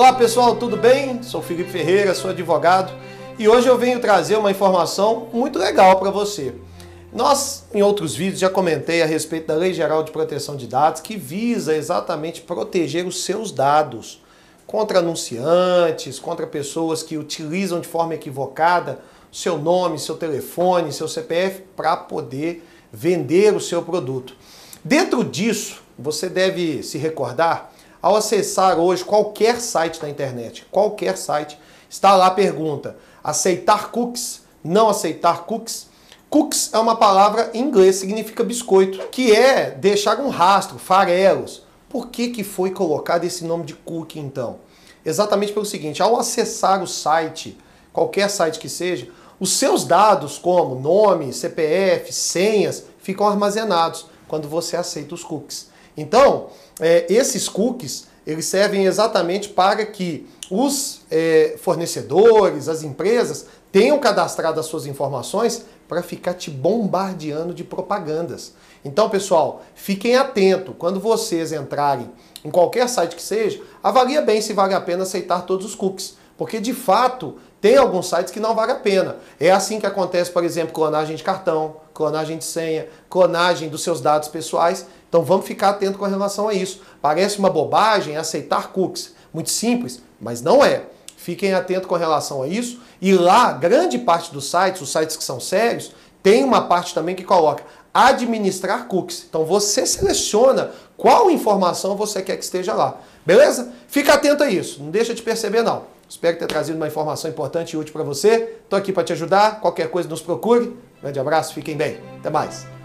Olá pessoal, tudo bem? Sou Felipe Ferreira, sou advogado e hoje eu venho trazer uma informação muito legal para você. Nós, em outros vídeos, já comentei a respeito da Lei Geral de Proteção de Dados que visa exatamente proteger os seus dados contra anunciantes, contra pessoas que utilizam de forma equivocada seu nome, seu telefone, seu CPF para poder vender o seu produto. Dentro disso, você deve se recordar ao acessar hoje qualquer site da internet, qualquer site, está lá a pergunta: aceitar cookies, não aceitar cookies? Cookies é uma palavra em inglês, significa biscoito, que é deixar um rastro, farelos. Por que, que foi colocado esse nome de cookie então? Exatamente pelo seguinte, ao acessar o site, qualquer site que seja, os seus dados como nome, CPF, senhas, ficam armazenados quando você aceita os cookies. Então, é, esses cookies, eles servem exatamente para que os é, fornecedores, as empresas, tenham cadastrado as suas informações para ficar te bombardeando de propagandas. Então, pessoal, fiquem atentos. Quando vocês entrarem em qualquer site que seja, avalie bem se vale a pena aceitar todos os cookies. Porque, de fato, tem alguns sites que não vale a pena. É assim que acontece, por exemplo, clonagem de cartão, clonagem de senha, clonagem dos seus dados pessoais. Então vamos ficar atento com relação a isso. Parece uma bobagem aceitar cookies. Muito simples, mas não é. Fiquem atentos com relação a isso. E lá, grande parte dos sites, os sites que são sérios, tem uma parte também que coloca administrar cookies. Então você seleciona qual informação você quer que esteja lá. Beleza? Fica atento a isso. Não deixa de perceber não. Espero ter trazido uma informação importante e útil para você. Estou aqui para te ajudar. Qualquer coisa nos procure. Grande abraço, fiquem bem. Até mais.